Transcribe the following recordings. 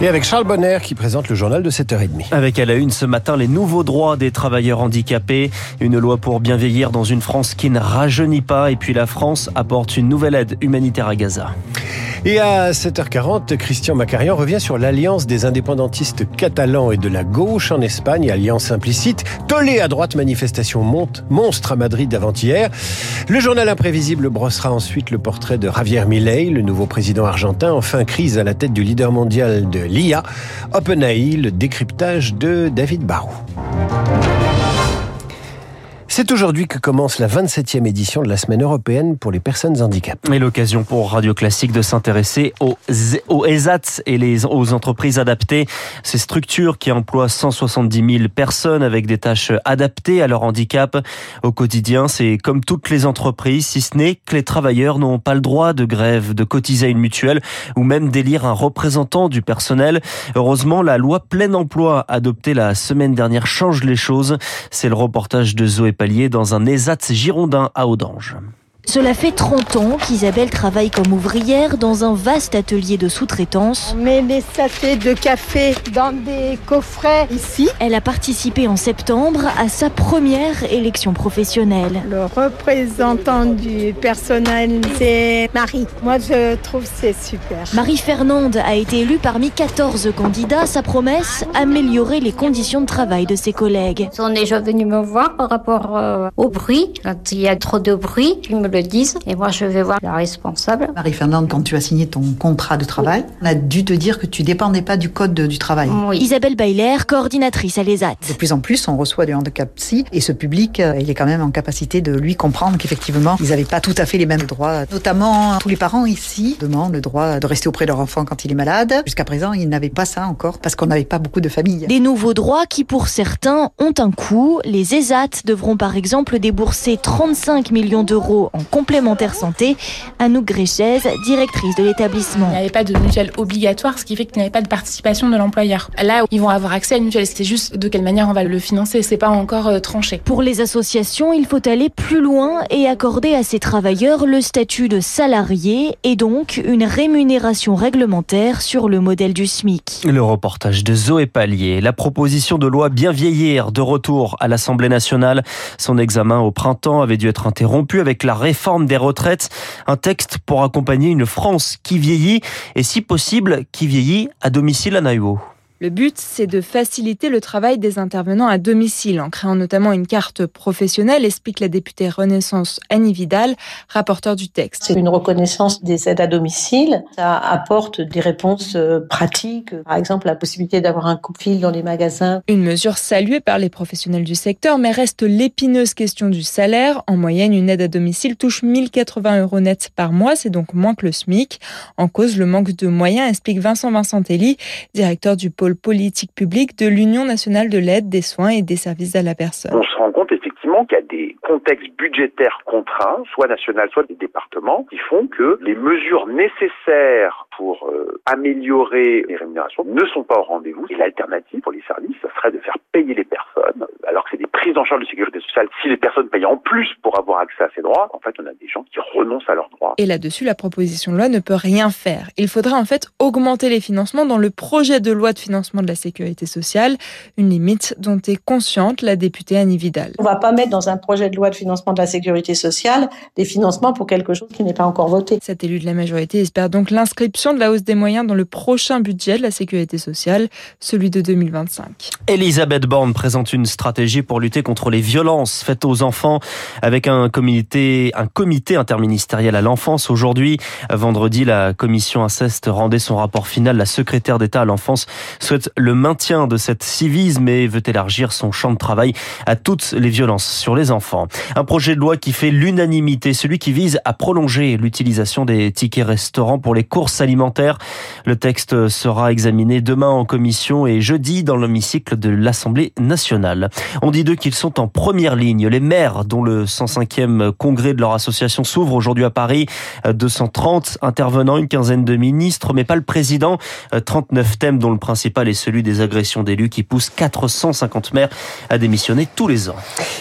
Et avec Charles Bonner qui présente le journal de 7h30. Avec à la une ce matin les nouveaux droits des travailleurs handicapés, une loi pour bien vieillir dans une France qui ne rajeunit pas et puis la France apporte une nouvelle aide humanitaire à Gaza. Et à 7h40, Christian Macarian revient sur l'alliance des indépendantistes catalans et de la gauche en Espagne, alliance implicite, tollé à droite manifestation monte, monstre à Madrid d'avant-hier. Le journal imprévisible brossera ensuite le portrait de Javier Milei, le nouveau président argentin, en fin crise à la tête du leader mondial de l'IA, OpenAI, le décryptage de David Barou. C'est aujourd'hui que commence la 27e édition de la Semaine européenne pour les personnes handicapées. Et l'occasion pour Radio Classique de s'intéresser aux, aux ESAT et les, aux entreprises adaptées, ces structures qui emploient 170 000 personnes avec des tâches adaptées à leur handicap. Au quotidien, c'est comme toutes les entreprises, si ce n'est que les travailleurs n'ont pas le droit de grève, de cotiser à une mutuelle ou même d'élire un représentant du personnel. Heureusement, la loi plein emploi adoptée la semaine dernière change les choses. C'est le reportage de Zoé dans un ESAT girondin à Audange. Cela fait 30 ans qu'Isabelle travaille comme ouvrière dans un vaste atelier de sous-traitance. On met les sachets de café dans des coffrets ici. Elle a participé en septembre à sa première élection professionnelle. Le représentant du personnel, c'est Marie. Moi, je trouve c'est super. Marie-Fernande a été élue parmi 14 candidats. Sa promesse, améliorer les conditions de travail de ses collègues. Ils sont déjà venus me voir par rapport euh, au bruit. Quand il y a trop de bruit, me le disent. Et moi, je vais voir la responsable. Marie-Fernande, quand tu as signé ton contrat de travail, on a dû te dire que tu dépendais pas du code du travail. Oui. Isabelle Bailer, coordinatrice à l'ESAT. De plus en plus, on reçoit du handicap psy et ce public, euh, il est quand même en capacité de lui comprendre qu'effectivement, ils n'avaient pas tout à fait les mêmes droits. Notamment, tous les parents ici demandent le droit de rester auprès de leur enfant quand il est malade. Jusqu'à présent, ils n'avaient pas ça encore parce qu'on n'avait pas beaucoup de familles. Des nouveaux droits qui, pour certains, ont un coût. Les ESAT devront par exemple débourser 35 millions d'euros en complémentaire santé. Anouk Gréchez, directrice de l'établissement. Il n'y avait pas de mutuelle obligatoire, ce qui fait qu'il n'y avait pas de participation de l'employeur. Là, ils vont avoir accès à une mutuelle. C'est juste de quelle manière on va le financer. C'est pas encore euh, tranché. Pour les associations, il faut aller plus loin et accorder à ces travailleurs le statut de salarié et donc une rémunération réglementaire sur le modèle du SMIC. Le reportage de Zoé Pallier. La proposition de loi bien vieillir de retour à l'Assemblée nationale. Son examen au printemps avait dû être interrompu avec la réforme des retraites. Un texte pour accompagner une France qui vieillit et si possible qui vieillit à domicile à Naïo. Le but, c'est de faciliter le travail des intervenants à domicile en créant notamment une carte professionnelle, explique la députée Renaissance Annie Vidal, rapporteur du texte. C'est une reconnaissance des aides à domicile. Ça apporte des réponses euh, pratiques, par exemple la possibilité d'avoir un coup de fil dans les magasins. Une mesure saluée par les professionnels du secteur, mais reste l'épineuse question du salaire. En moyenne, une aide à domicile touche 1080 euros net par mois, c'est donc moins que le SMIC. En cause, le manque de moyens, explique Vincent Vincentelli, directeur du pôle politique publique de l'Union nationale de l'aide, des soins et des services à la personne. On se rend compte effectivement qu'il y a des contextes budgétaires contraints, soit national, soit des départements, qui font que les mesures nécessaires pour euh, améliorer les rémunérations ne sont pas au rendez-vous. Et l'alternative pour les services, ce serait de faire payer les personnes, alors que c'est des prises en charge de sécurité sociale. Si les personnes payent en plus pour avoir accès à ces droits, en fait, on a des gens qui renoncent à leurs droits. Et là-dessus, la proposition de loi ne peut rien faire. Il faudra en fait augmenter les financements dans le projet de loi de financement de la sécurité sociale, une limite dont est consciente la députée Annie Vidal. On va pas mettre dans un projet de loi de financement de la sécurité sociale des financements pour quelque chose qui n'est pas encore voté. Cet élu de la majorité espère donc l'inscription de la hausse des moyens dans le prochain budget de la sécurité sociale, celui de 2025. Elisabeth Borne présente une stratégie pour lutter contre les violences faites aux enfants avec un comité, un comité interministériel à l'enfance. Aujourd'hui, vendredi, la commission inceste rendait son rapport final. La secrétaire d'État à l'enfance souhaite le maintien de cette civisme et veut élargir son champ de travail à toutes les violences sur les enfants. Un projet de loi qui fait l'unanimité, celui qui vise à prolonger l'utilisation des tickets restaurants pour les courses alimentaires alimentaire. Le texte sera examiné demain en commission et jeudi dans l'hémicycle de l'Assemblée nationale. On dit d'eux qu'ils sont en première ligne. Les maires, dont le 105e congrès de leur association s'ouvre aujourd'hui à Paris, 230 intervenants, une quinzaine de ministres, mais pas le président. 39 thèmes dont le principal est celui des agressions d'élus qui poussent 450 maires à démissionner tous les ans.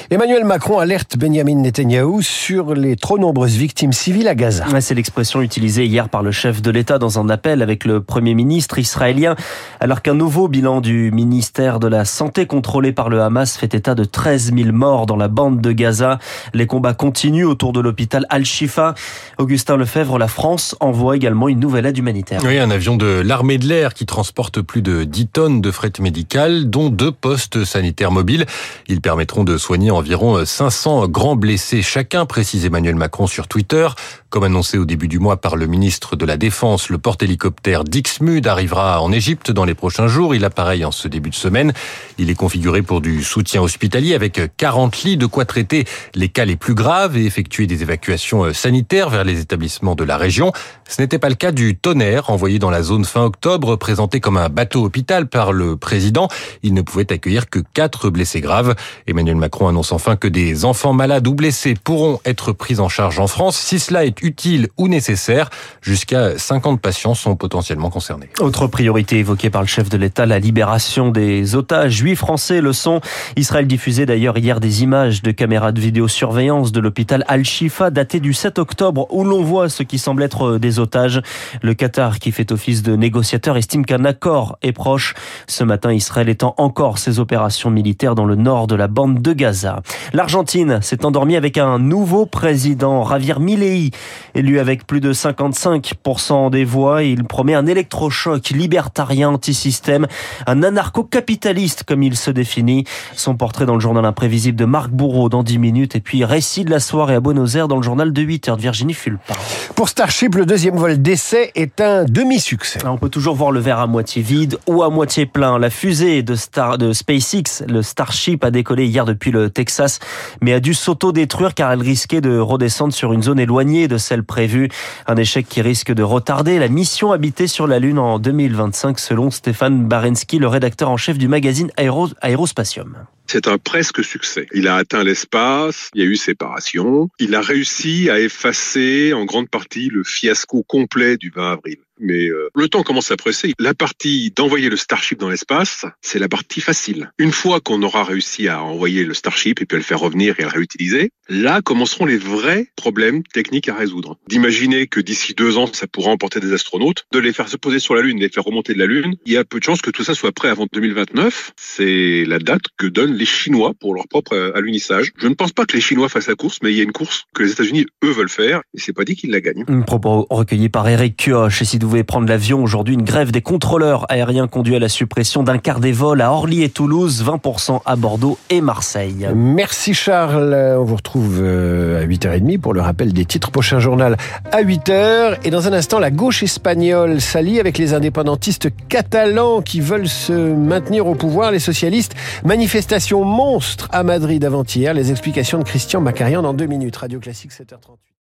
Emmanuel Macron alerte Benjamin Netanyahou sur les trop nombreuses victimes civiles à Gaza. C'est l'expression utilisée hier par le chef de l'État dans un appel avec le Premier ministre israélien, alors qu'un nouveau bilan du ministère de la Santé contrôlé par le Hamas fait état de 13 000 morts dans la bande de Gaza. Les combats continuent autour de l'hôpital Al-Shifa. Augustin Lefebvre, la France envoie également une nouvelle aide humanitaire. Oui, un avion de l'armée de l'air qui transporte plus de 10 tonnes de fret médical, dont deux postes sanitaires mobiles. Ils permettront de soigner environ 500 grands blessés chacun, précise Emmanuel Macron sur Twitter. Comme annoncé au début du mois par le ministre de la Défense, le porte-hélicoptère Dixmude arrivera en Égypte dans les prochains jours. Il appareille en ce début de semaine. Il est configuré pour du soutien hospitalier avec 40 lits de quoi traiter les cas les plus graves et effectuer des évacuations sanitaires vers les établissements de la région. Ce n'était pas le cas du tonnerre envoyé dans la zone fin octobre, présenté comme un bateau hôpital par le président. Il ne pouvait accueillir que quatre blessés graves. Emmanuel Macron annonce enfin que des enfants malades ou blessés pourront être pris en charge en France si cela est utile ou nécessaire. Jusqu'à 50 patients sont potentiellement concernés. Autre priorité évoquée par le chef de l'État, la libération des otages juifs français. Le son, Israël diffusait d'ailleurs hier des images de caméras de vidéosurveillance de l'hôpital Al-Shifa datées du 7 octobre où l'on voit ce qui semble être des otages. Le Qatar, qui fait office de négociateur, estime qu'un accord est proche. Ce matin, Israël étend encore ses opérations militaires dans le nord de la bande de Gaza. L'Argentine s'est endormie avec un nouveau président, Javier Milei, élu avec plus de 55% des voix. Il promet un électrochoc libertarien anti-système, un anarcho-capitaliste comme il se définit. Son portrait dans le journal imprévisible de Marc Bourreau dans 10 minutes et puis récit de la soirée à Buenos Aires dans le journal de 8 heures de Virginie Fulpin. Pour Starship, le deuxième vol d'essai est un demi-succès. On peut toujours voir le verre à moitié vide ou à moitié plein. La fusée de, Star, de SpaceX, le Starship, a décollé hier depuis le Texas, mais a dû s'auto-détruire car elle risquait de redescendre sur une zone éloignée de celle prévue. Un échec qui risque de retarder la mission habitée sur la Lune en 2025 selon Stéphane Barensky, le rédacteur en chef du magazine Aéro, Aérospatium. C'est un presque succès. Il a atteint l'espace, il y a eu séparation, il a réussi à effacer en grande partie le fiasco complet du 20 avril. Mais euh, le temps commence à presser. La partie d'envoyer le Starship dans l'espace, c'est la partie facile. Une fois qu'on aura réussi à envoyer le Starship et puis à le faire revenir et à le réutiliser, là commenceront les vrais problèmes techniques à résoudre. D'imaginer que d'ici deux ans, ça pourra emporter des astronautes, de les faire se poser sur la Lune, les faire remonter de la Lune, il y a peu de chances que tout ça soit prêt avant 2029. C'est la date que donnent les Chinois pour leur propre alunissage. Je ne pense pas que les Chinois fassent la course, mais il y a une course que les États-Unis, eux, veulent faire, et c'est pas dit qu'ils la gagnent. Un propos recueilli par Eric Kioch. Et si vous devez prendre l'avion aujourd'hui, une grève des contrôleurs aériens conduit à la suppression d'un quart des vols à Orly et Toulouse, 20% à Bordeaux et Marseille. Merci Charles. On vous retrouve euh, à 8h30 pour le rappel des titres. Prochain journal à 8h. Et dans un instant, la gauche espagnole s'allie avec les indépendantistes catalans qui veulent se maintenir au pouvoir. Les socialistes, manifestation monstre à Madrid avant-hier. Les explications de Christian Macarian dans deux minutes. Radio Classique 7h38.